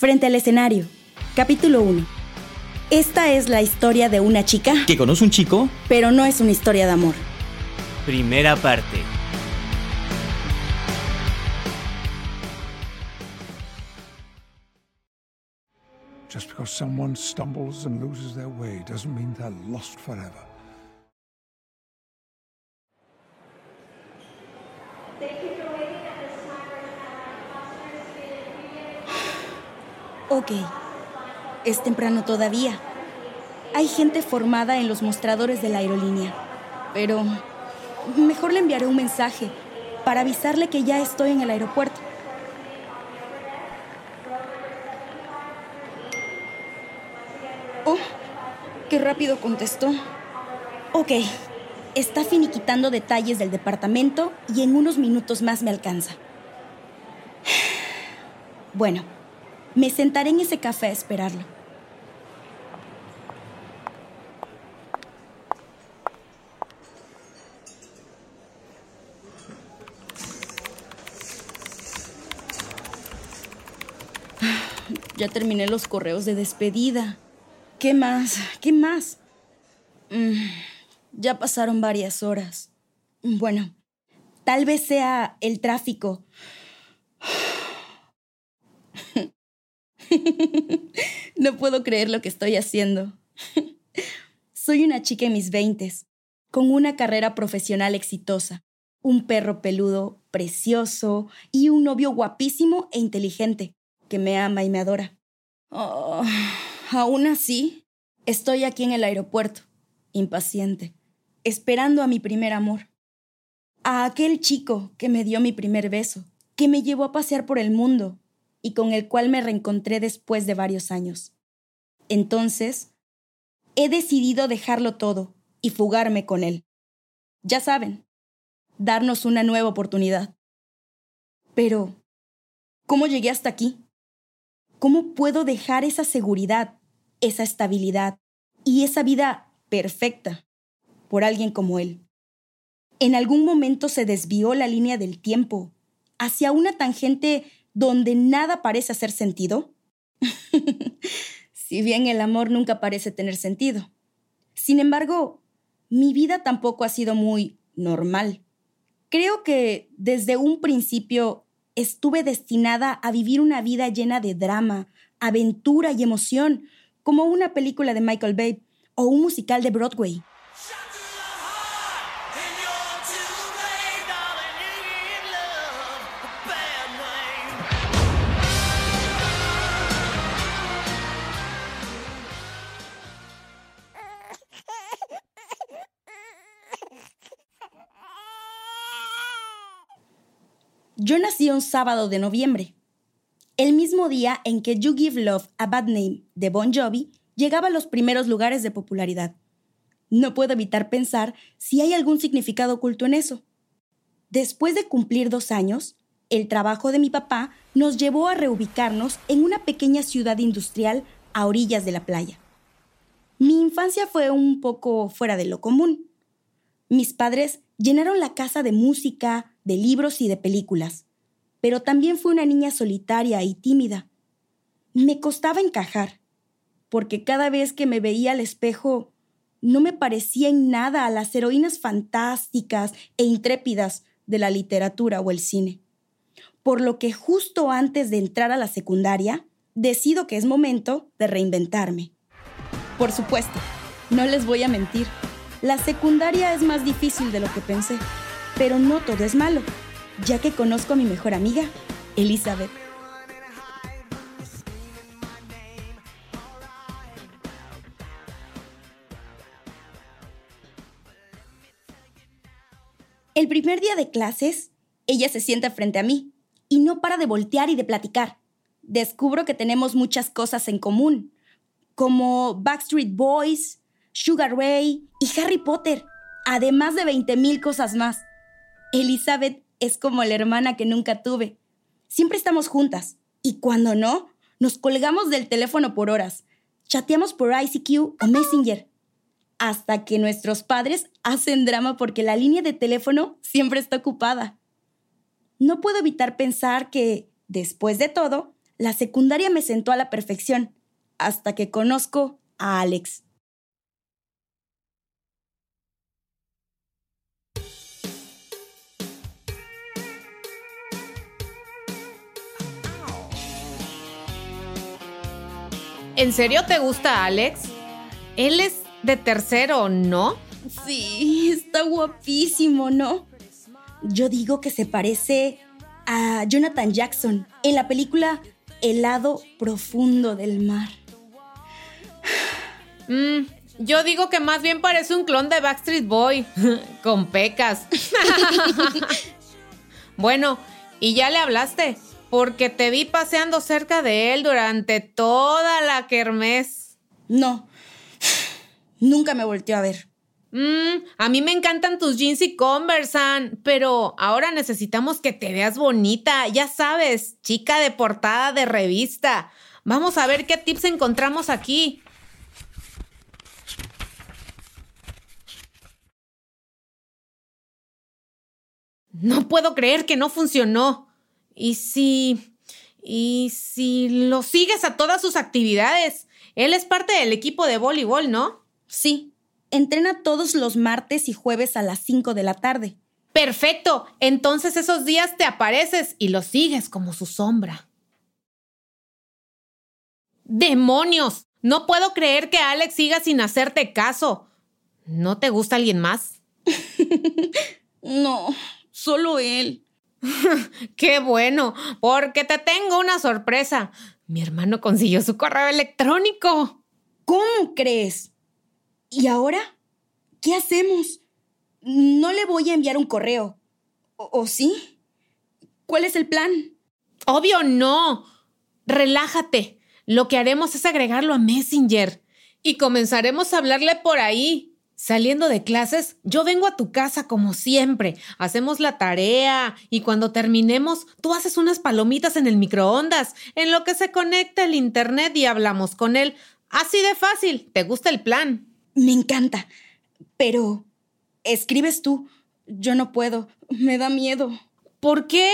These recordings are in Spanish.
Frente al escenario. Capítulo 1. Esta es la historia de una chica, ¿Que conoce un chico? pero no es una historia de amor. Primera parte. Just because someone stumbles and loses their way doesn't mean they're lost forever. Ok, es temprano todavía. Hay gente formada en los mostradores de la aerolínea, pero mejor le enviaré un mensaje para avisarle que ya estoy en el aeropuerto. Oh, qué rápido contestó. Ok, está finiquitando detalles del departamento y en unos minutos más me alcanza. Bueno, me sentaré en ese café a esperarlo. Ya terminé los correos de despedida. ¿Qué más? ¿Qué más? Mm, ya pasaron varias horas. Bueno, tal vez sea el tráfico. no puedo creer lo que estoy haciendo. Soy una chica en mis veintes, con una carrera profesional exitosa, un perro peludo precioso y un novio guapísimo e inteligente que me ama y me adora. Oh, aún así, estoy aquí en el aeropuerto, impaciente, esperando a mi primer amor. A aquel chico que me dio mi primer beso, que me llevó a pasear por el mundo y con el cual me reencontré después de varios años. Entonces, he decidido dejarlo todo y fugarme con él. Ya saben, darnos una nueva oportunidad. Pero, ¿cómo llegué hasta aquí? ¿Cómo puedo dejar esa seguridad, esa estabilidad y esa vida perfecta por alguien como él? En algún momento se desvió la línea del tiempo hacia una tangente donde nada parece hacer sentido? si bien el amor nunca parece tener sentido. Sin embargo, mi vida tampoco ha sido muy normal. Creo que desde un principio estuve destinada a vivir una vida llena de drama, aventura y emoción, como una película de Michael Bay o un musical de Broadway. Un sábado de noviembre, el mismo día en que You Give Love a Bad Name de Bon Jovi llegaba a los primeros lugares de popularidad. No puedo evitar pensar si hay algún significado oculto en eso. Después de cumplir dos años, el trabajo de mi papá nos llevó a reubicarnos en una pequeña ciudad industrial a orillas de la playa. Mi infancia fue un poco fuera de lo común. Mis padres llenaron la casa de música, de libros y de películas, pero también fui una niña solitaria y tímida. Me costaba encajar, porque cada vez que me veía al espejo no me parecía en nada a las heroínas fantásticas e intrépidas de la literatura o el cine. Por lo que justo antes de entrar a la secundaria, decido que es momento de reinventarme. Por supuesto, no les voy a mentir, la secundaria es más difícil de lo que pensé, pero no todo es malo, ya que conozco a mi mejor amiga, Elizabeth. El primer día de clases, ella se sienta frente a mí y no para de voltear y de platicar. Descubro que tenemos muchas cosas en común, como Backstreet Boys, Sugar Ray y Harry Potter, además de 20.000 cosas más. Elizabeth es como la hermana que nunca tuve. Siempre estamos juntas y cuando no, nos colgamos del teléfono por horas. Chateamos por ICQ o Messenger. Hasta que nuestros padres hacen drama porque la línea de teléfono siempre está ocupada. No puedo evitar pensar que, después de todo, la secundaria me sentó a la perfección, hasta que conozco a Alex. ¿En serio te gusta Alex? Él es de tercero, ¿no? Sí, está guapísimo, ¿no? Yo digo que se parece a Jonathan Jackson en la película El lado profundo del mar. Mm, yo digo que más bien parece un clon de Backstreet Boy, con pecas. bueno, ¿y ya le hablaste? Porque te vi paseando cerca de él durante toda la kermés. No, nunca me volteó a ver. Mm, a mí me encantan tus jeans y conversan, pero ahora necesitamos que te veas bonita, ya sabes, chica de portada de revista. Vamos a ver qué tips encontramos aquí. No puedo creer que no funcionó. ¿Y si... y si lo sigues a todas sus actividades? Él es parte del equipo de voleibol, ¿no? Sí, entrena todos los martes y jueves a las 5 de la tarde. Perfecto, entonces esos días te apareces y lo sigues como su sombra. ¡Demonios! No puedo creer que Alex siga sin hacerte caso. ¿No te gusta alguien más? no, solo él. Qué bueno, porque te tengo una sorpresa. Mi hermano consiguió su correo electrónico. ¿Cómo crees? ¿Y ahora? ¿Qué hacemos? No le voy a enviar un correo. ¿O, sí? ¿Cuál es el plan? Obvio no. Relájate. Lo que haremos es agregarlo a Messenger y comenzaremos a hablarle por ahí. Saliendo de clases, yo vengo a tu casa como siempre. Hacemos la tarea y cuando terminemos, tú haces unas palomitas en el microondas, en lo que se conecta el internet y hablamos con él. Así de fácil. ¿Te gusta el plan? Me encanta. Pero... Escribes tú. Yo no puedo. Me da miedo. ¿Por qué?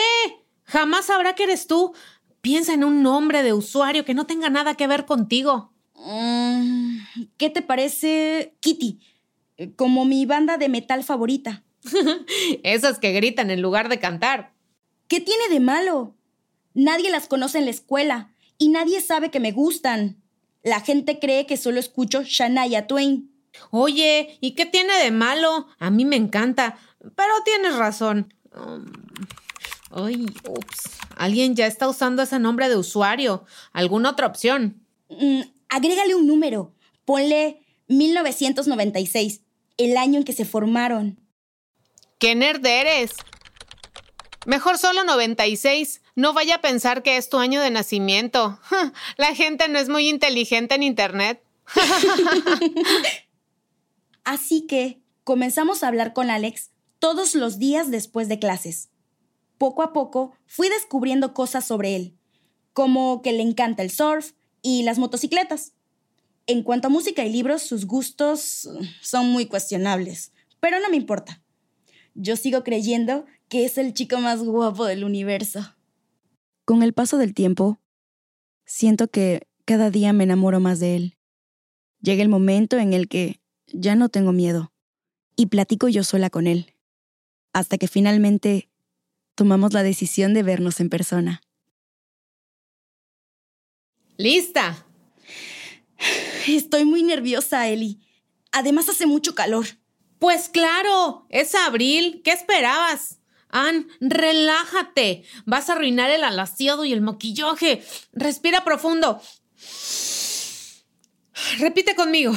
Jamás sabrá que eres tú. Piensa en un nombre de usuario que no tenga nada que ver contigo. Mm, ¿Qué te parece Kitty? Como mi banda de metal favorita. Esas que gritan en lugar de cantar. ¿Qué tiene de malo? Nadie las conoce en la escuela y nadie sabe que me gustan. La gente cree que solo escucho Shania Twain. Oye, ¿y qué tiene de malo? A mí me encanta, pero tienes razón. Um, ay, ups. Alguien ya está usando ese nombre de usuario. ¿Alguna otra opción? Mm, agrégale un número. Ponle 1996 el año en que se formaron. ¡Qué nerd eres! Mejor solo 96. No vaya a pensar que es tu año de nacimiento. La gente no es muy inteligente en Internet. Así que comenzamos a hablar con Alex todos los días después de clases. Poco a poco fui descubriendo cosas sobre él, como que le encanta el surf y las motocicletas. En cuanto a música y libros, sus gustos son muy cuestionables, pero no me importa. Yo sigo creyendo que es el chico más guapo del universo. Con el paso del tiempo, siento que cada día me enamoro más de él. Llega el momento en el que ya no tengo miedo y platico yo sola con él, hasta que finalmente tomamos la decisión de vernos en persona. ¡Lista! Estoy muy nerviosa, Eli. Además hace mucho calor. Pues claro, es abril. ¿Qué esperabas? Ann, relájate. Vas a arruinar el alaciado y el maquillaje. Respira profundo. Repite conmigo.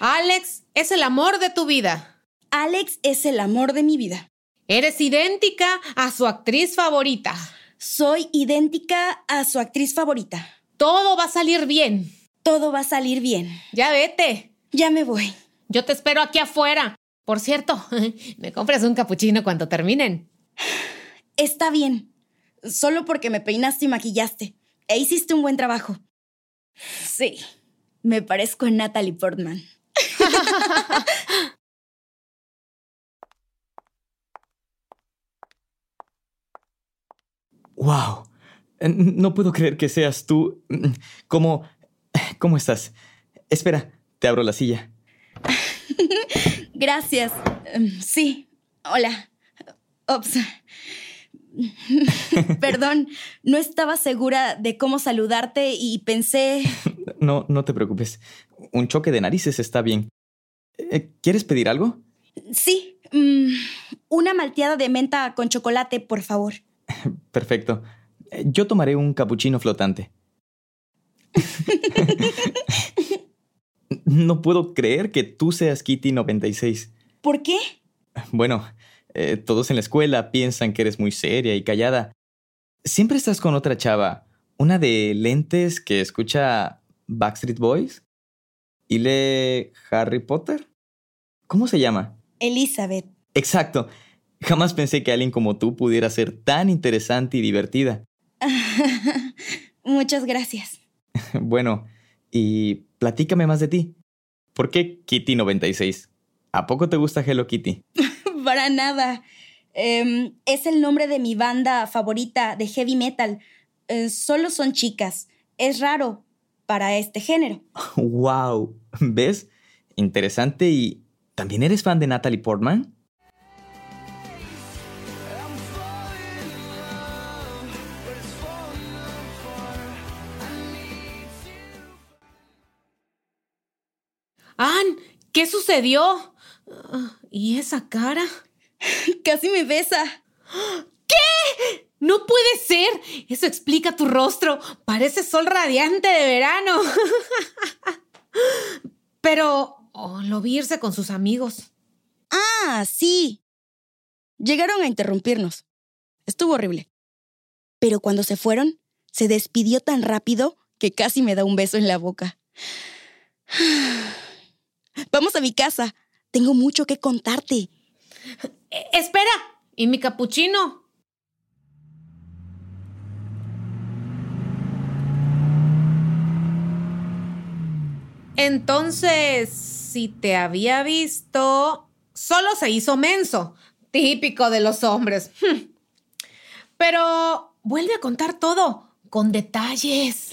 Alex es el amor de tu vida. Alex es el amor de mi vida. Eres idéntica a su actriz favorita. Soy idéntica a su actriz favorita. Todo va a salir bien. Todo va a salir bien. Ya vete. Ya me voy. Yo te espero aquí afuera. Por cierto, me compras un capuchino cuando terminen. Está bien. Solo porque me peinaste y maquillaste. E hiciste un buen trabajo. Sí, me parezco a Natalie Portman. ¡Wow! Eh, No puedo creer que seas tú. ¿Cómo... ¿Cómo estás? Espera, te abro la silla. Gracias. Em, Sí. Hola. Ops. Perdón, no estaba segura de cómo saludarte y pensé... No, no te preocupes. Un choque de narices está bien. Eh, ¿Quieres pedir algo? Sí, mm, una malteada de menta con chocolate, por favor. Perfecto. Yo tomaré un capuchino flotante. no puedo creer que tú seas Kitty 96. ¿Por qué? Bueno, eh, todos en la escuela piensan que eres muy seria y callada. Siempre estás con otra chava, una de lentes que escucha Backstreet Boys y lee Harry Potter. ¿Cómo se llama? Elizabeth. Exacto. Jamás pensé que alguien como tú pudiera ser tan interesante y divertida. Muchas gracias. Bueno, y platícame más de ti. ¿Por qué Kitty 96? ¿A poco te gusta Hello Kitty? Para nada. Em, es el nombre de mi banda favorita de heavy metal. Eh, solo son chicas. Es raro para este género. ¡Wow! ¿Ves? Interesante y... ¿También eres fan de Natalie Portman? Sucedió? ¿Y esa cara? Casi me besa. No puede ser. Eso explica tu rostro. Parece sol radiante de verano. Pero oh, lo vi irse con sus amigos. Ah, sí. Llegaron a interrumpirnos. Estuvo horrible. Pero cuando se fueron, se despidió tan rápido que casi me da un beso en la boca. Vamos a mi casa. Tengo mucho que contarte. Eh, espera. ¿Y mi capuchino? Entonces, si te había visto, solo se hizo menso. Típico de los hombres. Pero vuelve a contar todo, con detalles.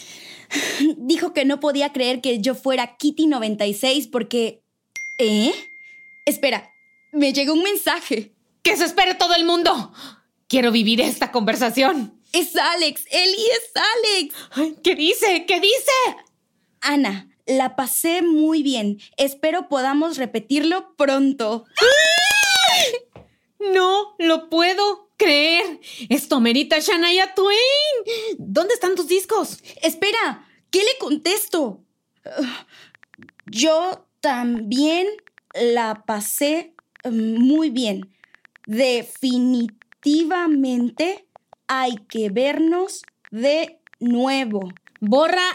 Dijo que no podía creer que yo fuera Kitty 96 porque... ¿Eh? Espera, me llegó un mensaje. ¡Que se espere todo el mundo! Quiero vivir esta conversación. Es Alex, Eli es Alex. ¿Qué dice? ¿Qué dice? Ana, la pasé muy bien. Espero podamos repetirlo pronto. No lo puedo creer. Esto merita Shania Twain. ¿Dónde están tus discos? Espera, ¿qué le contesto? Yo también la pasé mm, muy bien. Definitivamente hay que vernos de nuevo. Borra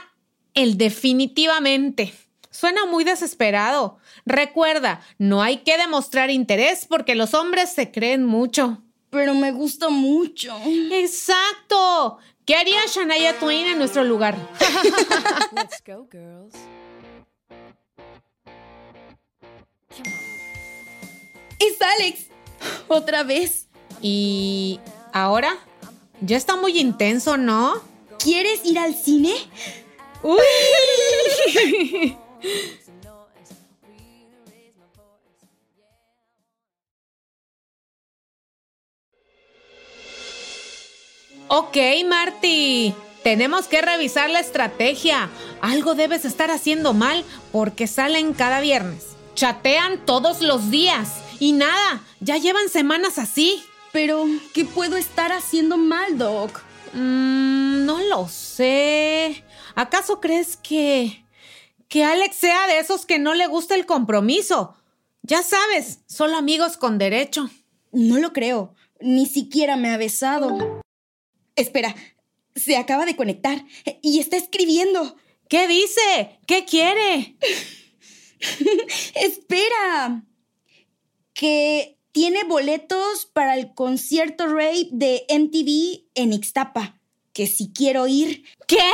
el definitivamente. Suena muy desesperado. Recuerda, no hay que demostrar interés porque los hombres se creen mucho. Pero me gusta mucho. Exacto. ¿Qué haría Shania Twain en nuestro lugar? Let's go, girls. Es Alex. Otra vez. ¿Y ahora? Ya está muy intenso, ¿no? ¿Quieres ir al cine? ¡Uy! ok, Marty. Tenemos que revisar la estrategia. Algo debes estar haciendo mal porque salen cada viernes. Chatean todos los días. Y nada, ya llevan semanas así. Pero, ¿qué puedo estar haciendo mal, Doc? Mm, no lo sé. ¿Acaso crees que... que Alex sea de esos que no le gusta el compromiso? Ya sabes, solo amigos con derecho. No lo creo. Ni siquiera me ha besado. Espera, se acaba de conectar y está escribiendo. ¿Qué dice? ¿Qué quiere? Espera. Que tiene boletos para el concierto rape de MTV en Ixtapa. Que si quiero ir. ¿Qué?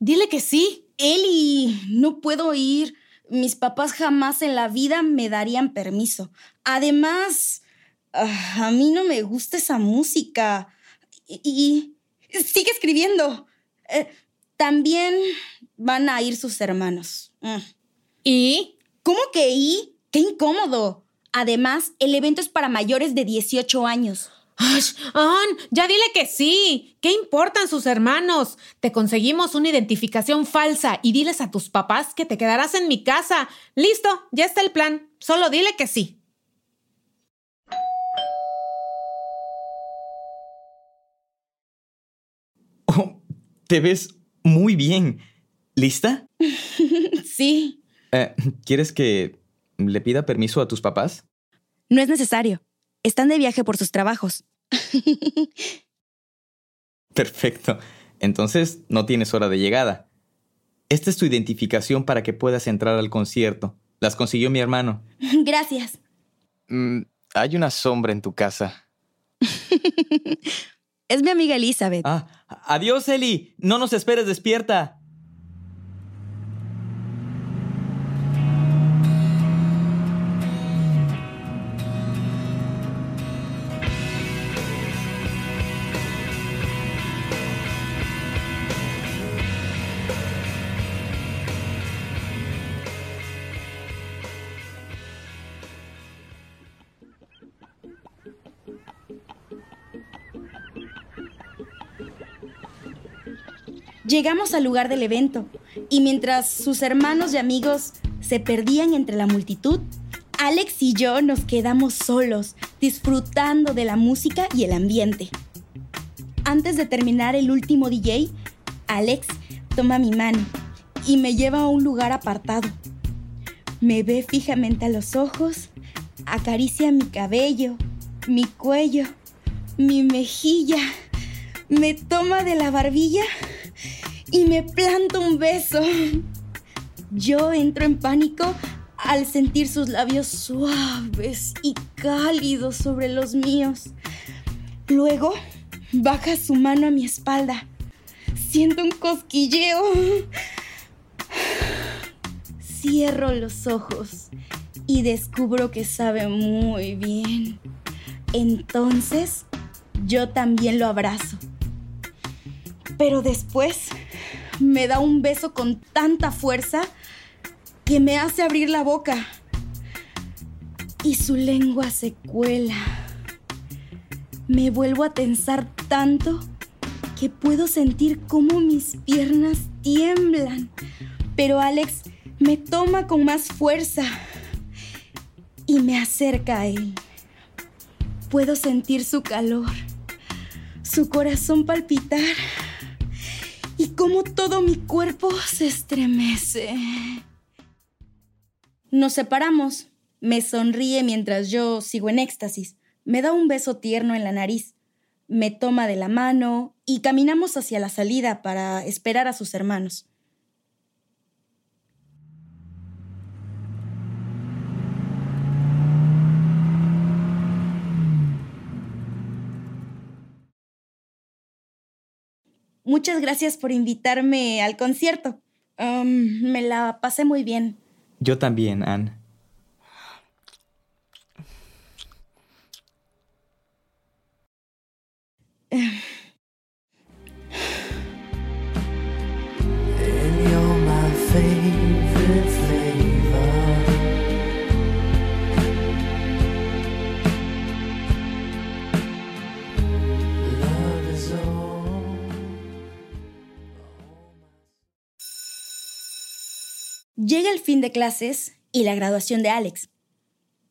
Dile que sí. Eli, no puedo ir. Mis papás jamás en la vida me darían permiso. Además, ah, a mí no me gusta esa música. Y, y Sigue escribiendo. Eh, también van a ir sus hermanos. Mm. ¿Y? ¿Cómo que y? ¡Qué incómodo! Además, el evento es para mayores de 18 años. ¡Ash! Ann, ya dile que sí. ¿Qué importan sus hermanos? Te conseguimos una identificación falsa y diles a tus papás que te quedarás en mi casa. Listo, ya está el plan. Solo dile que sí. Te ves muy bien. ¿Lista? Sí. Eh, ¿Quieres que le pida permiso a tus papás? No es necesario. Están de viaje por sus trabajos. Perfecto. Entonces no tienes hora de llegada. Esta es tu identificación para que puedas entrar al concierto. Las consiguió mi hermano. Gracias. Mm, hay una sombra en tu casa. Es mi amiga Elizabeth. Ah, adiós, Eli. No nos esperes despierta. Llegamos al lugar del evento y mientras sus hermanos y amigos se perdían entre la multitud, Alex y yo nos quedamos solos, disfrutando de la música y el ambiente. Antes de terminar el último DJ, Alex toma mi mano y me lleva a un lugar apartado. Me ve fijamente a los ojos, acaricia mi cabello, mi cuello, mi mejilla, me toma de la barbilla y me planta un beso. Yo entro en pánico al sentir sus labios suaves y cálidos sobre los míos. Luego baja su mano a mi espalda. Siento un cosquilleo. Cierro los ojos y descubro que sabe muy bien. Entonces, yo también lo abrazo. Pero después me da un beso con tanta fuerza que me hace abrir la boca. Y su lengua se cuela. Me vuelvo a tensar tanto que puedo sentir cómo mis piernas tiemblan. Pero Alex me toma con más fuerza y me acerca a él. Puedo sentir su calor, su corazón palpitar y cómo todo mi cuerpo se estremece. Nos separamos. Me sonríe mientras yo sigo en éxtasis. Me da un beso tierno en la nariz. Me toma de la mano y caminamos hacia la salida para esperar a sus hermanos. Muchas gracias por invitarme al concierto. Um, me la pasé muy bien. Yo también, Anne. Llega el fin de clases y la graduación de Alex.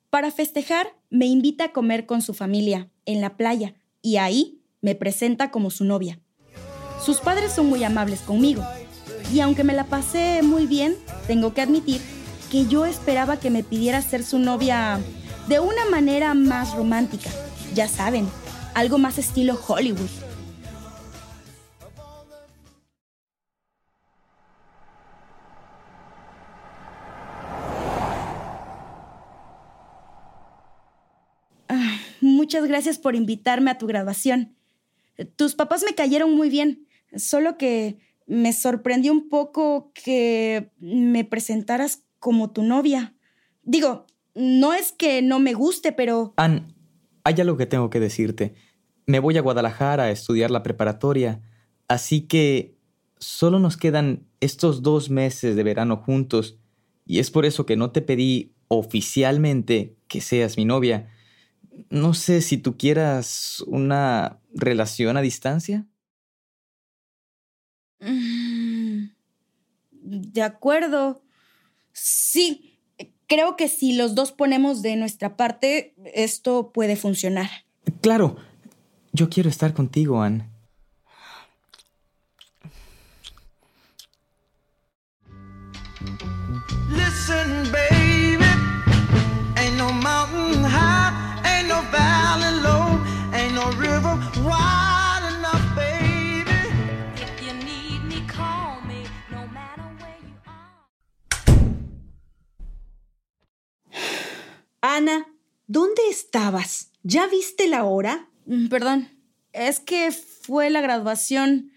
Para festejar, me invita a comer con su familia en la playa y ahí me presenta como su novia. Sus padres son muy amables conmigo y aunque me la pasé muy bien, tengo que admitir que yo esperaba que me pidiera ser su novia de una manera más romántica. Ya saben, algo más estilo Hollywood. Muchas gracias por invitarme a tu graduación. Tus papás me cayeron muy bien, solo que me sorprendió un poco que me presentaras como tu novia. Digo, no es que no me guste, pero... Anne, hay algo que tengo que decirte. Me voy a Guadalajara a estudiar la preparatoria, Así que solo nos quedan estos dos meses de verano juntos y es por eso que no te pedí oficialmente que seas mi novia. No sé si tú quieras una relación a distancia. Mm, De acuerdo. Sí, creo que si los dos ponemos de nuestra parte, esto puede funcionar. Claro, yo quiero estar contigo, Anne. Listen, baby, valley low, ain't no river wide enough, baby. If you need me, call me, no matter where you are. Ana, ¿dónde estabas? ¿Ya viste la hora? Mm, Perdón, es que fue la graduación.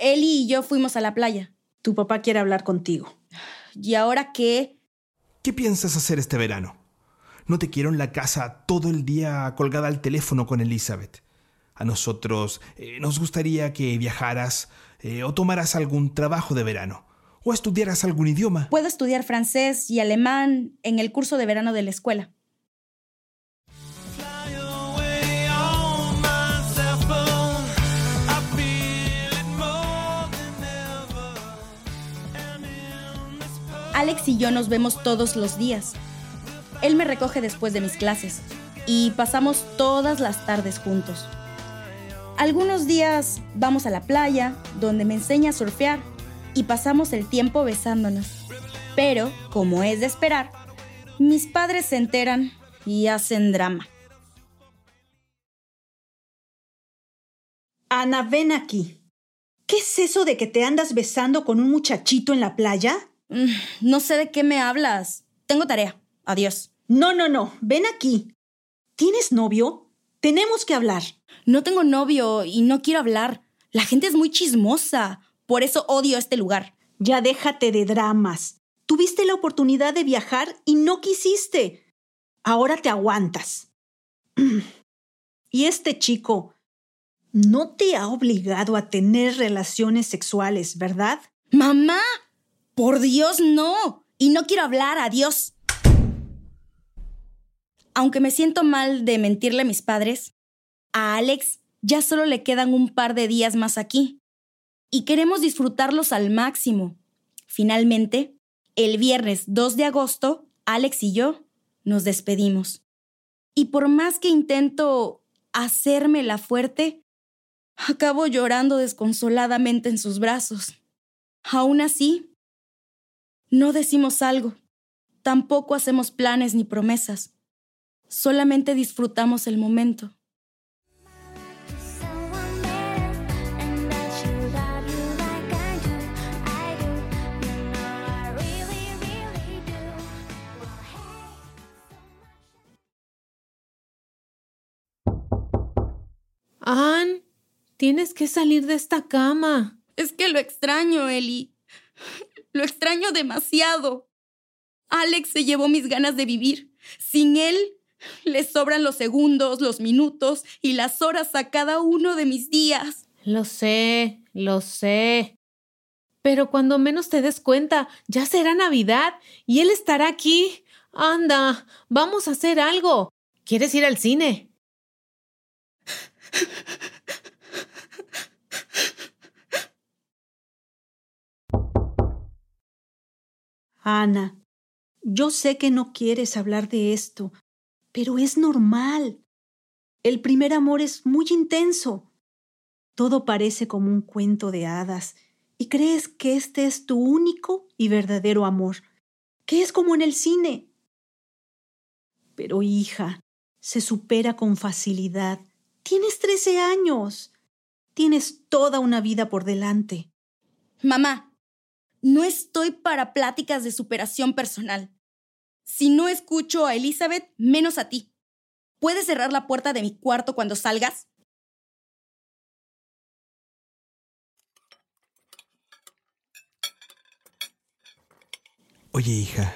Eli y yo fuimos a la playa. Tu papá quiere hablar contigo. ¿Y ahora qué? ¿Qué piensas hacer este verano? No te quiero en la casa todo el día colgada al teléfono con Elizabeth. A nosotros eh, nos gustaría que viajaras eh, o tomaras algún trabajo de verano o estudiaras algún idioma. Puedo estudiar francés y alemán en el curso de verano de la escuela. Alex y yo nos vemos todos los días. Él me recoge después de mis clases y pasamos todas las tardes juntos. Algunos días vamos a la playa, donde me enseña a surfear y pasamos el tiempo besándonos. Pero, como es de esperar, mis padres se enteran y hacen drama. Ana, ven aquí. ¿Qué es eso de que te andas besando con un muchachito en la playa? Mm, No sé de qué me hablas. Tengo tarea. Adiós. No, no, no. Ven aquí. ¿Tienes novio? Tenemos que hablar. No tengo novio y no quiero hablar. La gente es muy chismosa. Por eso odio este lugar. Ya déjate de dramas. Tuviste la oportunidad de viajar y no quisiste. Ahora te aguantas. Y este chico no te ha obligado a tener relaciones sexuales, ¿verdad? Mamá, por Dios, no. Y no quiero hablar, adiós. Aunque me siento mal de mentirle a mis padres, a Alex ya solo le quedan un par de días más aquí. Y queremos disfrutarlos al máximo. Finalmente, el viernes 2 de agosto, Alex y yo nos despedimos. Y por más que intento hacerme la fuerte, acabo llorando desconsoladamente en sus brazos. Aún así, no decimos algo, tampoco hacemos planes ni promesas, solamente disfrutamos el momento. Ann, tienes que salir de esta cama. Es que lo extraño, Eli. Lo extraño demasiado. Alex se llevó mis ganas de vivir. Sin él, le sobran los segundos, los minutos y las horas a cada uno de mis días. Lo sé, lo sé. Pero cuando menos te des cuenta, ya será Navidad y él estará aquí. Anda, vamos a hacer algo. ¿Quieres ir al cine? Ana, yo sé que no quieres hablar de esto, pero es normal. El primer amor es muy intenso. Todo parece como un cuento de hadas y crees que este es tu único y verdadero amor, que es como en el cine. Pero hija, se supera con facilidad. Tienes 13 años. Tienes toda una vida por delante. Mamá, no estoy para pláticas de superación personal. Si no escucho a Elizabeth, menos a ti. ¿Puedes cerrar la puerta de mi cuarto cuando salgas? Oye, hija,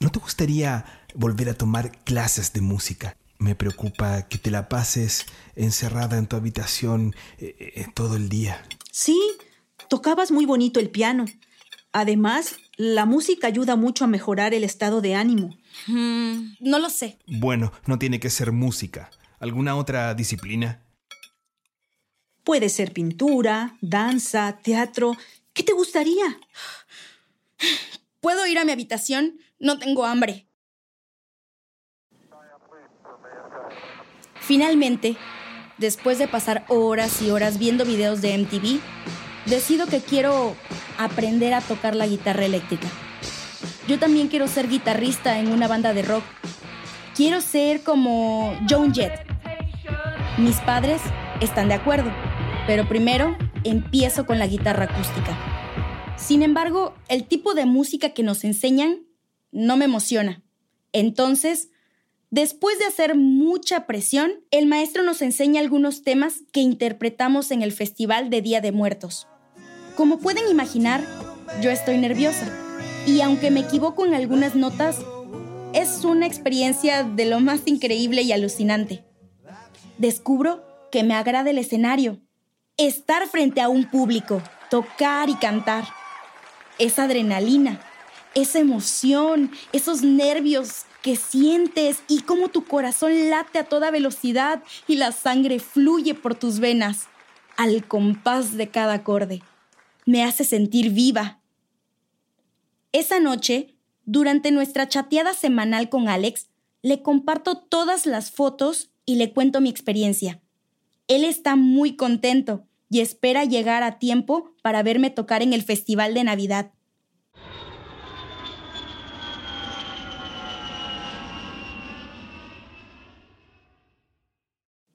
¿no te gustaría volver a tomar clases de música? Me preocupa que te la pases encerrada en tu habitación eh, eh, todo el día. Sí, Tocabas muy bonito el piano. Además, la música ayuda mucho a mejorar el estado de ánimo. Mm, no lo sé. Bueno, no tiene que ser música. ¿Alguna otra disciplina? Puede ser pintura, danza, teatro. ¿Qué te gustaría? ¿Puedo ir a mi habitación? No tengo hambre. Finalmente, después de pasar horas y horas viendo videos de MTV, decido que quiero aprender a tocar la guitarra eléctrica. Yo también quiero ser guitarrista en una banda de rock. Quiero ser como Joan Jett. Mis padres están de acuerdo, pero primero empiezo con la guitarra acústica. Sin embargo, el tipo de música que nos enseñan no me emociona. Entonces, después de hacer mucha presión, el maestro nos enseña algunos temas que interpretamos en el Festival de Día de Muertos. Como pueden imaginar, yo estoy nerviosa. Y aunque me equivoco en algunas notas, es una experiencia de lo más increíble y alucinante. Descubro que me agrada el escenario, estar frente a un público, tocar y cantar. Esa adrenalina, esa emoción, esos nervios que sientes y cómo tu corazón late a toda velocidad y la sangre fluye por tus venas al compás de cada acorde. Me hace sentir viva. Esa noche, durante nuestra chateada semanal con Alex, le comparto todas las fotos y le cuento mi experiencia. Él está muy contento y espera llegar a tiempo para verme tocar en el Festival de Navidad.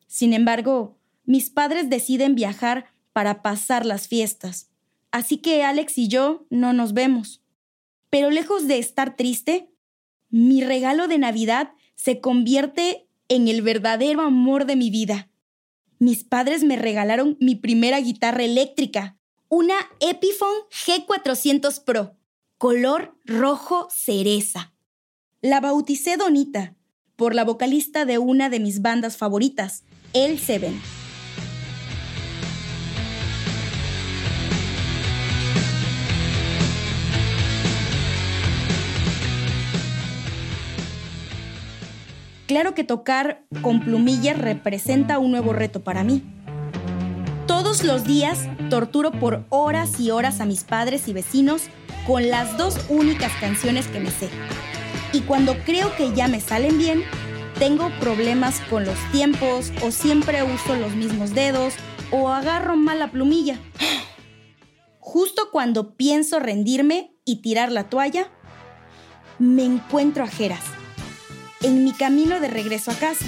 Sin embargo, mis padres deciden viajar para pasar las fiestas, así que Alex y yo no nos vemos. Pero lejos de estar triste, mi regalo de Navidad se convierte en el verdadero amor de mi vida. Mis padres me regalaron mi primera guitarra eléctrica, una Epiphone G400 Pro, color rojo cereza. La bauticé Donita, por la vocalista de una de mis bandas favoritas, El Seven. Claro que tocar con plumillas representa un nuevo reto para mí. Todos los días torturo por horas y horas a mis padres y vecinos con las dos únicas canciones que me sé. Y cuando creo que ya me salen bien, tengo problemas con los tiempos o siempre uso los mismos dedos o agarro mal la plumilla. Justo cuando pienso rendirme y tirar la toalla, me encuentro a Jeras en mi camino de regreso a casa.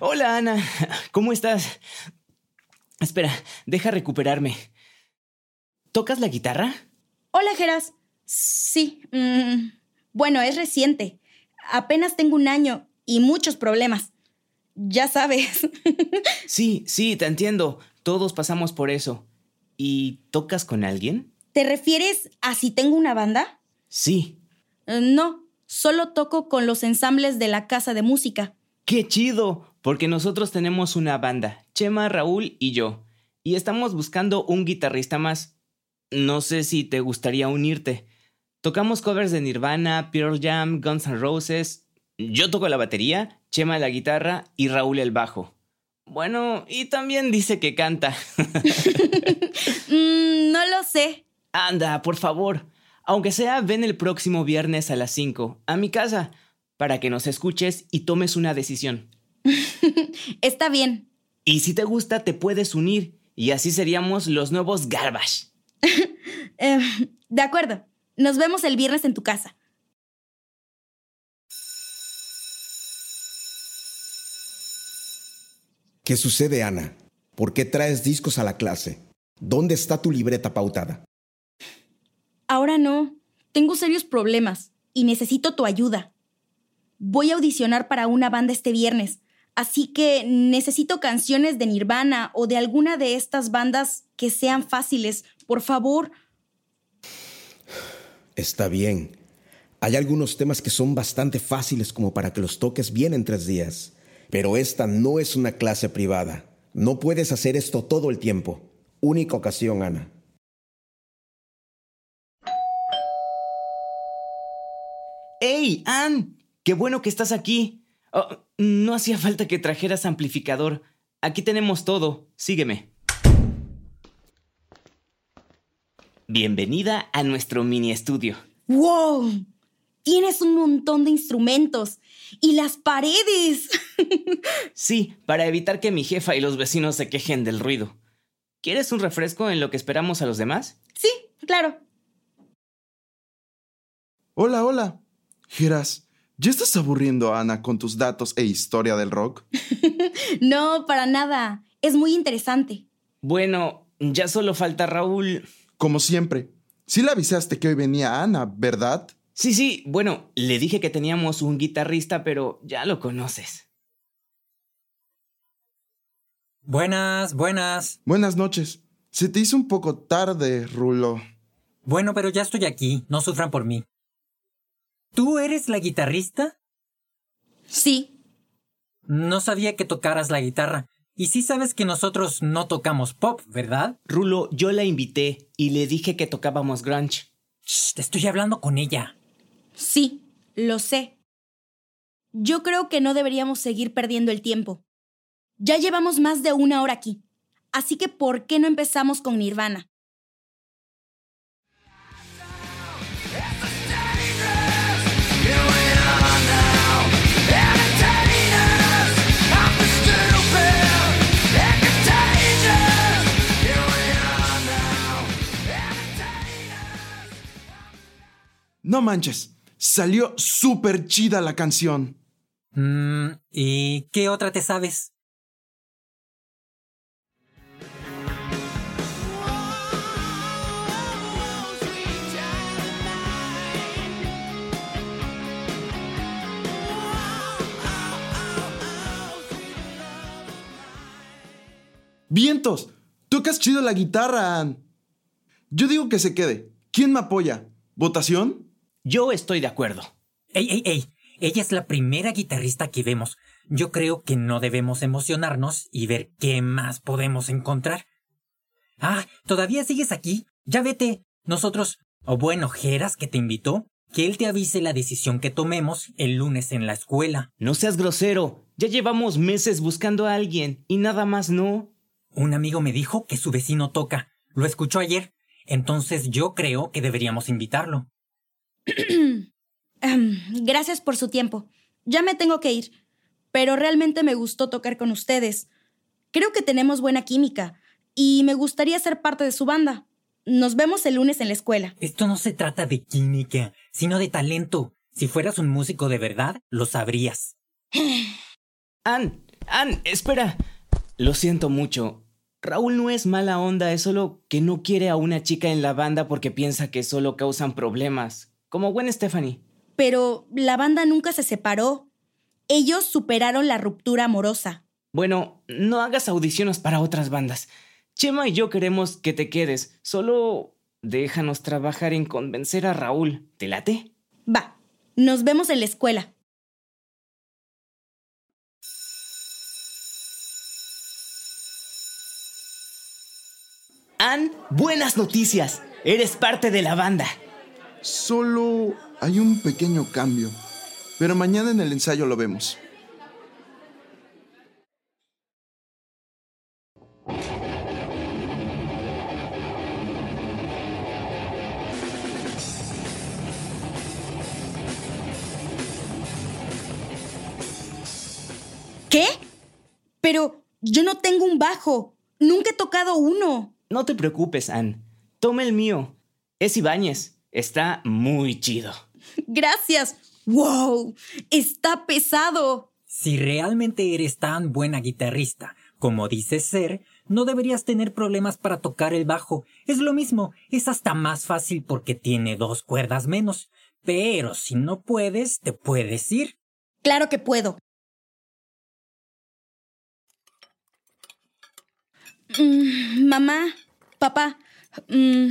Hola Ana, ¿cómo estás? Espera, deja recuperarme. ¿Tocas la guitarra? Hola, Geras. Sí. mm, bueno, es reciente. Apenas tengo un año y muchos problemas. Ya sabes. Sí, sí, te entiendo. Todos pasamos por eso. ¿Y tocas con alguien? ¿Te refieres a si tengo una banda? Sí. Eh, no, solo toco con los ensambles de la casa de música. ¡Qué chido! Porque nosotros tenemos una banda, Chema, Raúl y yo. Y estamos buscando un guitarrista más. No sé si te gustaría unirte. Tocamos covers de Nirvana, Pearl Jam, Guns N' Roses. Yo toco la batería, Chema la guitarra y Raúl el bajo. Bueno, y también dice que canta. Mm, no lo sé. Anda, por favor. Aunque sea, ven el próximo viernes a las 5 a mi casa para que nos escuches y tomes una decisión. Está bien. Y si te gusta, te puedes unir y así seríamos los nuevos Garbage. Eh, de acuerdo. Nos vemos el viernes en tu casa. ¿Qué sucede, Ana? ¿Por qué traes discos a la clase? ¿Dónde está tu libreta pautada? Ahora no. Tengo serios problemas y necesito tu ayuda. Voy a audicionar para una banda este viernes, así que necesito canciones de Nirvana o de alguna de estas bandas que sean fáciles. Por favor. Está bien. Hay algunos temas que son bastante fáciles como para que los toques bien en tres días. Pero esta no es una clase privada. No puedes hacer esto todo el tiempo. Única ocasión, Ana. ¡Ey, Ann! ¡Qué bueno que estás aquí! Oh, no hacía falta que trajeras amplificador. Aquí tenemos todo. Sígueme. Bienvenida a nuestro mini estudio. ¡Wow! Tienes un montón de instrumentos. ¡Y las paredes! Sí, para evitar que mi jefa y los vecinos se quejen del ruido. ¿Quieres un refresco en lo que esperamos a los demás? sí, claro. Hola, hola. Geras, ¿ya estás aburriendo a Ana con tus datos e historia del rock? No, para nada. Es muy interesante. Bueno, ya solo falta Raúl. Como siempre. Sí le avisaste que hoy venía Ana, ¿verdad? Sí, sí, bueno, le dije que teníamos un guitarrista, pero ya lo conoces. Buenas, buenas. Buenas noches. Se te hizo un poco tarde, Rulo. Bueno, pero ya estoy aquí, no sufran por mí. ¿Tú eres la guitarrista? Sí. No sabía que tocaras la guitarra. Y sí sabes que nosotros no tocamos pop, ¿verdad? Rulo, yo la invité y le dije que tocábamos grunge. Shh, te estoy hablando con ella. Sí, lo sé. Yo creo que no deberíamos seguir perdiendo el tiempo. Ya llevamos más de una hora aquí. Así que, ¿por qué no empezamos con Nirvana? No manches. Salió súper chida la canción. Mm, ¿Y qué otra te sabes? ¡Vientos! Tocas chido la guitarra, Ann. Yo digo que se quede. ¿Quién me apoya? ¿Votación? Yo estoy de acuerdo. ¡Ey, ey, ey! Ella es la primera guitarrista que vemos. Yo creo que no debemos emocionarnos y ver qué más podemos encontrar. Ah, ¿todavía sigues aquí? Ya vete. Nosotros, o bueno, Geras que te invitó, que él te avise la decisión que tomemos el lunes en la escuela. No seas grosero. Ya llevamos meses buscando a alguien y nada más no. Un amigo me dijo que su vecino toca. Lo escuchó ayer. Entonces yo creo que deberíamos invitarlo. Ahem, Gracias por su tiempo. Ya me tengo que ir. Pero realmente me gustó tocar con ustedes. Creo que tenemos buena química y me gustaría ser parte de su banda. Nos vemos el lunes en la escuela. Esto no se trata de química, sino de talento. Si fueras un músico de verdad, lo sabrías. Ann, Ann, espera. Lo siento mucho. Raúl no es mala onda, es solo que no quiere a una chica en la banda porque piensa que solo causan problemas. Como Gwen Stephanie. Pero la banda nunca se separó. Ellos superaron la ruptura amorosa. Bueno, no hagas audiciones para otras bandas. Chema y yo queremos que te quedes. Solo déjanos trabajar en convencer a Raúl. ¿Te late? Va, nos vemos en la escuela. Ann, buenas noticias. Eres parte de la banda. Solo hay un pequeño cambio. Pero mañana en el ensayo lo vemos. ¿Qué? Pero yo no tengo un bajo. Nunca he tocado uno. No te preocupes, Ann. Toma el mío. Es Ibáñez. Está muy chido. Gracias. ¡Wow! Está pesado. Si realmente eres tan buena guitarrista como dices ser, no deberías tener problemas para tocar el bajo. Es lo mismo, es hasta más fácil porque tiene dos cuerdas menos. Pero si no puedes, te puedes ir. Claro que puedo. Mm, mamá, papá, mm,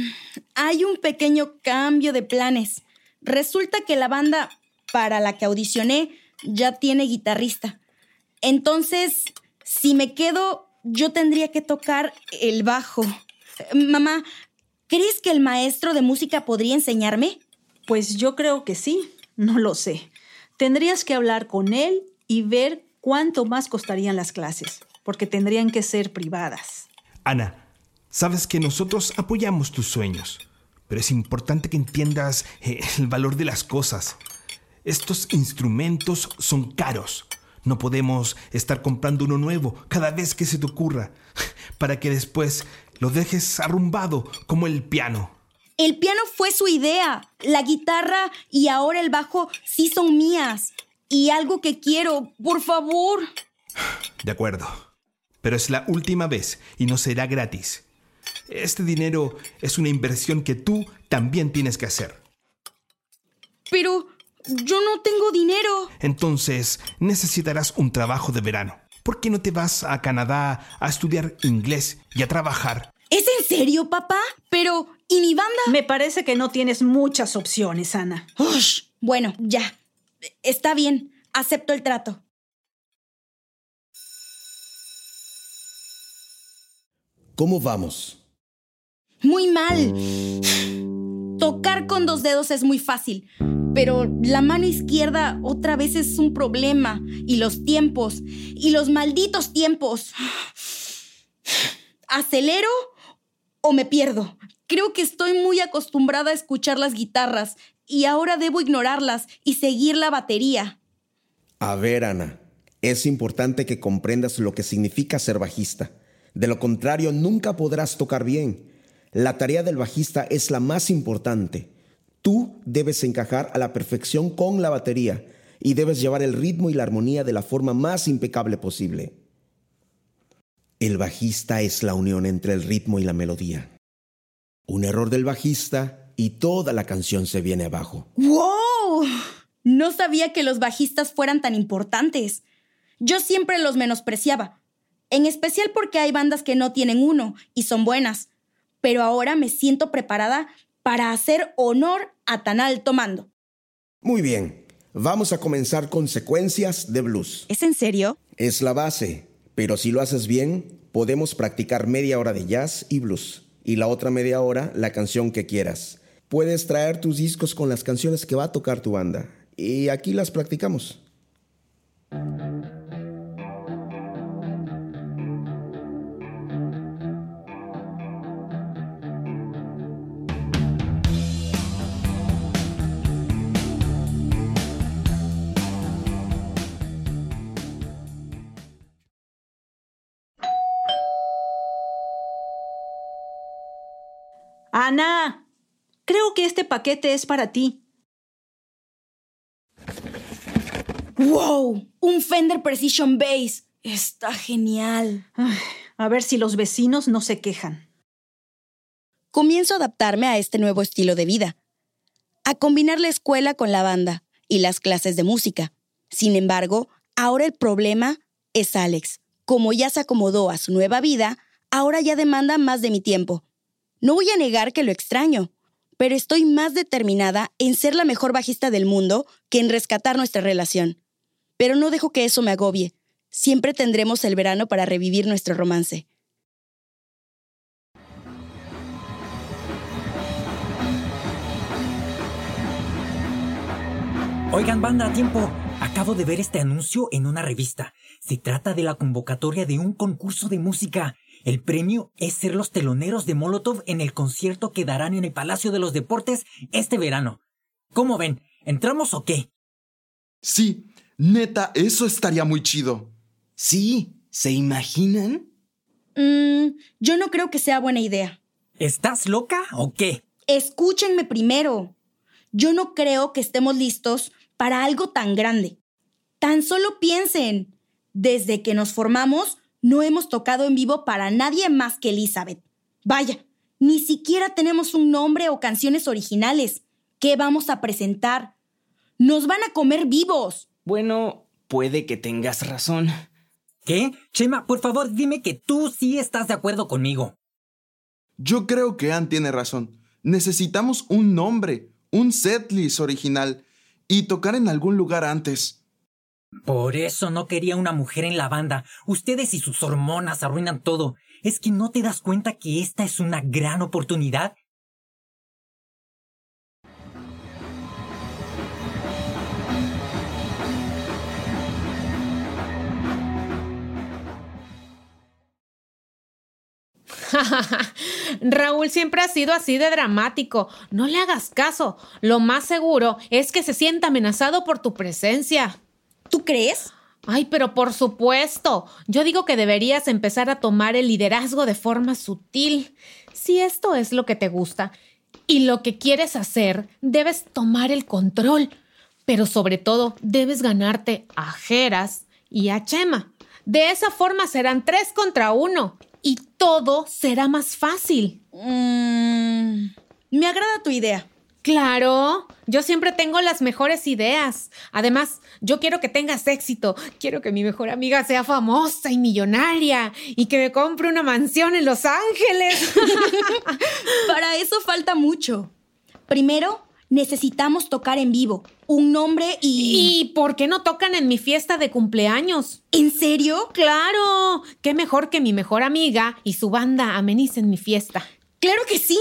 hay un pequeño cambio de planes. Resulta que la banda para la que audicioné ya tiene guitarrista. Entonces, si me quedo, yo tendría que tocar el bajo. Mamá, ¿crees que el maestro de música podría enseñarme? Pues yo creo que sí, no lo sé. Tendrías que hablar con él y ver cuánto más costarían las clases, porque tendrían que ser privadas. Ana, sabes que nosotros apoyamos tus sueños, pero es importante que entiendas eh, el valor de las cosas. Estos instrumentos son caros. No podemos estar comprando uno nuevo cada vez que se te ocurra, para que después lo dejes arrumbado como el piano. El piano fue su idea. La guitarra y ahora el bajo sí son mías. Y algo que quiero, por favor. De acuerdo. Pero es la última vez y no será gratis. Este dinero es una inversión que tú también tienes que hacer. Pero yo no tengo dinero. Entonces necesitarás un trabajo de verano. ¿Por qué no te vas a Canadá a estudiar inglés y a trabajar? ¿Es en serio, papá? Pero, ¿y mi banda? Me parece que no tienes muchas opciones, Ana. Ush, bueno, ya. Está bien. Acepto el trato. ¿Cómo vamos? Muy mal. Tocar con dos dedos es muy fácil, pero la mano izquierda otra vez es un problema. Y los tiempos, y los malditos tiempos. ¿Acelero o me pierdo? Creo que estoy muy acostumbrada a escuchar las guitarras y ahora debo ignorarlas y seguir la batería. A ver, Ana, es importante que comprendas lo que significa ser bajista. De lo contrario, nunca podrás tocar bien. La tarea del bajista es la más importante. Tú debes encajar a la perfección con la batería y debes llevar el ritmo y la armonía de la forma más impecable posible. El bajista es la unión entre el ritmo y la melodía. Un error del bajista y toda la canción se viene abajo. ¡Wow! No sabía que los bajistas fueran tan importantes. Yo siempre los menospreciaba, en especial porque hay bandas que no tienen uno y son buenas. Pero ahora me siento preparada para hacer honor a tan alto mando. Muy bien, vamos a comenzar con secuencias de blues. ¿Es en serio? Es la base, pero si lo haces bien, podemos practicar media hora de jazz y blues y la otra media hora la canción que quieras. Puedes traer tus discos con las canciones que va a tocar tu banda y aquí las practicamos. Ana, creo que este paquete es para ti. ¡Wow! Un Fender Precision Bass. Está genial. Ay, a ver si los vecinos no se quejan. Comienzo a adaptarme a este nuevo estilo de vida, a combinar la escuela con la banda y las clases de música. Sin embargo, ahora el problema es Alex. Como ya se acomodó a su nueva vida, ahora ya demanda más de mi tiempo. No voy a negar que lo extraño, pero estoy más determinada en ser la mejor bajista del mundo que en rescatar nuestra relación. Pero no dejo que eso me agobie. Siempre tendremos el verano para revivir nuestro romance. Oigan, banda, a tiempo. Acabo de ver este anuncio en una revista. Se trata de la convocatoria de un concurso de música. El premio es ser los teloneros de Molotov en el concierto que darán en el Palacio de los Deportes este verano. ¿Cómo ven? ¿Entramos o qué? Sí, neta, eso estaría muy chido. Sí, ¿se imaginan? Mm, yo no creo que sea buena idea. ¿Estás loca o qué? Escúchenme primero. Yo no creo que estemos listos para algo tan grande. Tan solo piensen, desde que nos formamos, no hemos tocado en vivo para nadie más que Elizabeth. Vaya, ni siquiera tenemos un nombre o canciones originales. ¿Qué vamos a presentar? Nos van a comer vivos. Bueno, puede que tengas razón. ¿Qué? Chema, por favor, dime que tú sí estás de acuerdo conmigo. Yo creo que Ann tiene razón. Necesitamos un nombre, un setlist original y tocar en algún lugar antes. Por eso no quería una mujer en la banda. Ustedes y sus hormonas arruinan todo. ¿Es que no te das cuenta que esta es una gran oportunidad? Raúl siempre ha sido así de dramático. No le hagas caso. Lo más seguro es que se sienta amenazado por tu presencia. ¿Tú crees? Ay, pero por supuesto. Yo digo que deberías empezar a tomar el liderazgo de forma sutil. Si esto es lo que te gusta y lo que quieres hacer, debes tomar el control. Pero sobre todo, debes ganarte a Jeras y a Chema. De esa forma serán tres contra uno y todo será más fácil. Mm, me agrada tu idea. Claro, yo siempre tengo las mejores ideas. Además, yo quiero que tengas éxito. Quiero que mi mejor amiga sea famosa y millonaria y que me compre una mansión en Los Ángeles. Para eso falta mucho. Primero, necesitamos tocar en vivo. Un nombre y... ¿Y por qué no tocan en mi fiesta de cumpleaños? ¿En serio? Claro, qué mejor que mi mejor amiga y su banda amenicen mi fiesta. Claro que sí.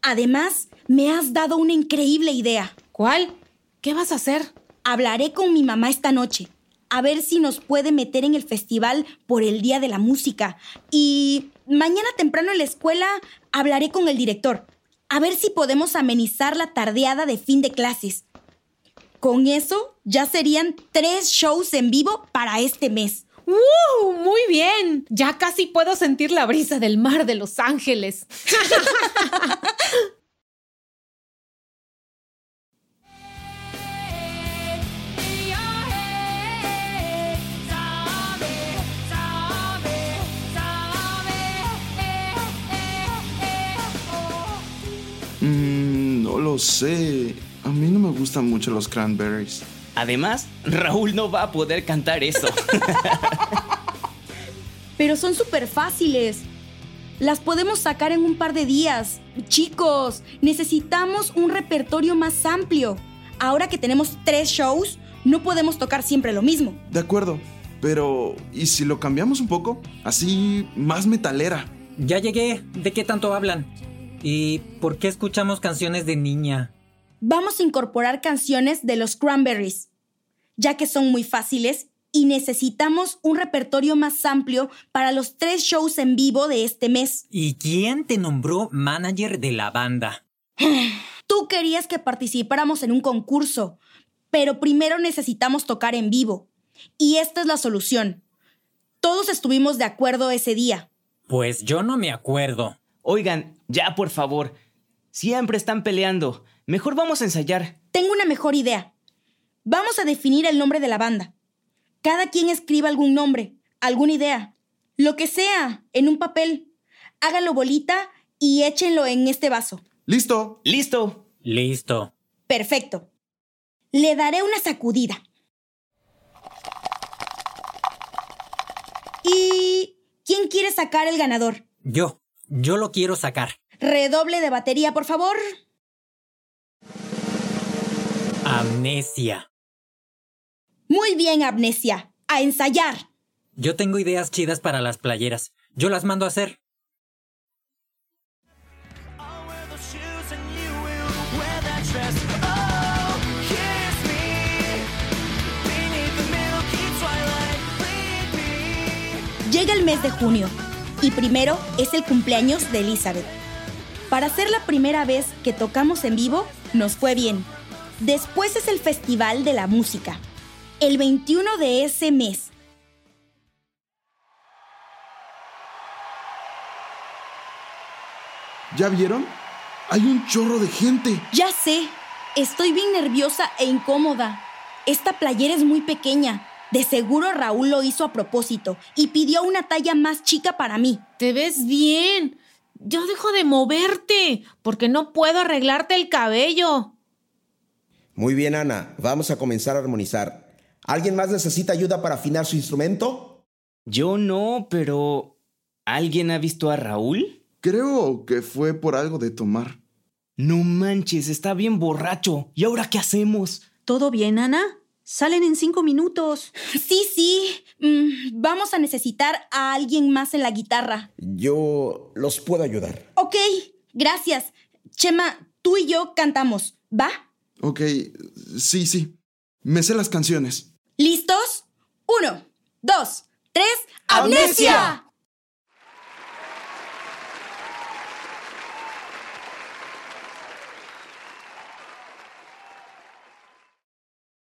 Además, me has dado una increíble idea. ¿Cuál? ¿Qué vas a hacer? Hablaré con mi mamá esta noche. A ver si nos puede meter en el festival por el Día de la Música. Y mañana temprano en la escuela hablaré con el director. A ver si podemos amenizar la tardeada de fin de clases. Con eso ya serían tres shows en vivo para este mes. ¡Uh! Muy bien. Ya casi puedo sentir la brisa del mar de Los Ángeles. lo sé. A mí no me gustan mucho los cranberries. Además, Raúl no va a poder cantar eso. Pero son súper fáciles. Las podemos sacar en un par de días. Chicos, necesitamos un repertorio más amplio. Ahora que tenemos tres shows, no podemos tocar siempre lo mismo. De acuerdo. Pero, ¿y si lo cambiamos un poco? Así, más metalera. Ya llegué. ¿De qué tanto hablan? ¿Y por qué escuchamos canciones de niña? Vamos a incorporar canciones de los Cranberries, ya que son muy fáciles y necesitamos un repertorio más amplio para los tres shows en vivo de este mes. ¿Y quién te nombró manager de la banda? Tú querías que participáramos en un concurso, pero primero necesitamos tocar en vivo. Y esta es la solución. Todos estuvimos de acuerdo ese día. Pues yo no me acuerdo. Oigan, ya por favor. Siempre están peleando. Mejor vamos a ensayar. Tengo una mejor idea. Vamos a definir el nombre de la banda. Cada quien escriba algún nombre, alguna idea, lo que sea, en un papel. Háganlo bolita y échenlo en este vaso. ¿Listo? Listo. Listo. Perfecto. Le daré una sacudida. ¿Y quién quiere sacar el ganador? Yo. Yo lo quiero sacar. Redoble de batería, por favor. Amnesia. Muy bien, Amnesia. A ensayar. Yo tengo ideas chidas para las playeras. Yo las mando a hacer. Llega el mes de junio y primero es el cumpleaños de Elizabeth. Para ser la primera vez que tocamos en vivo, nos fue bien. Después es el Festival de la Música, el 21 de ese mes. ¿Ya vieron? Hay un chorro de gente. Ya sé, estoy bien nerviosa e incómoda. Esta playera es muy pequeña. De seguro Raúl lo hizo a propósito y pidió una talla más chica para mí. Te ves bien. Yo dejo de moverte porque no puedo arreglarte el cabello. Muy bien, Ana. Vamos a comenzar a armonizar. ¿Alguien más necesita ayuda para afinar su instrumento? Yo no, pero... ¿Alguien ha visto a Raúl? Creo que fue por algo de tomar. No manches, está bien borracho. ¿Y ahora qué hacemos? ¿Todo bien, Ana? Salen en cinco minutos. Sí, sí. Mm, vamos a necesitar a alguien más en la guitarra. Yo los puedo ayudar. Ok, gracias. Chema, tú y yo cantamos, ¿va? Ok, sí, sí. Me sé las canciones. ¿Listos? Uno, dos, tres. ¡Amnesia!